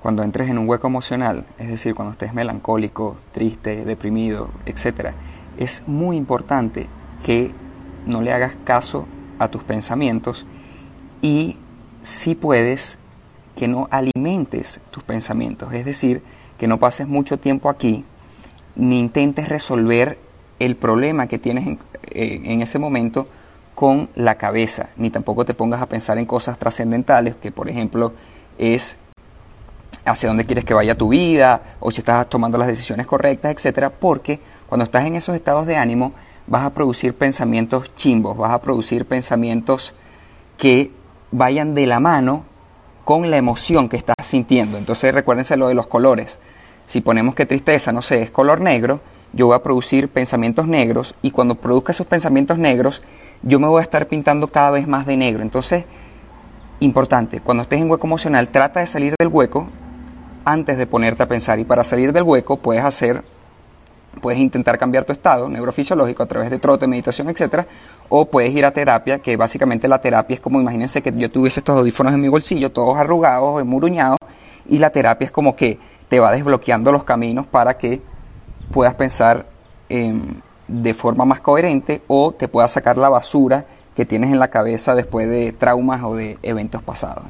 cuando entres en un hueco emocional, es decir, cuando estés melancólico, triste, deprimido, etc., es muy importante que no le hagas caso a tus pensamientos y si puedes que no alimentes tus pensamientos, es decir, que no pases mucho tiempo aquí ni intentes resolver el problema que tienes en, eh, en ese momento con la cabeza, ni tampoco te pongas a pensar en cosas trascendentales, que por ejemplo es hacia dónde quieres que vaya tu vida o si estás tomando las decisiones correctas, etcétera, porque cuando estás en esos estados de ánimo vas a producir pensamientos chimbos, vas a producir pensamientos que vayan de la mano con la emoción que estás sintiendo. Entonces recuérdense lo de los colores. Si ponemos que tristeza, no sé, es color negro, yo voy a producir pensamientos negros y cuando produzca esos pensamientos negros, yo me voy a estar pintando cada vez más de negro. Entonces, importante, cuando estés en hueco emocional, trata de salir del hueco antes de ponerte a pensar. Y para salir del hueco puedes hacer, puedes intentar cambiar tu estado neurofisiológico a través de trote, meditación, etcétera, o puedes ir a terapia, que básicamente la terapia es como, imagínense que yo tuviese estos audífonos en mi bolsillo, todos arrugados, muruñados, y la terapia es como que te va desbloqueando los caminos para que puedas pensar de forma más coherente o te puedas sacar la basura que tienes en la cabeza después de traumas o de eventos pasados.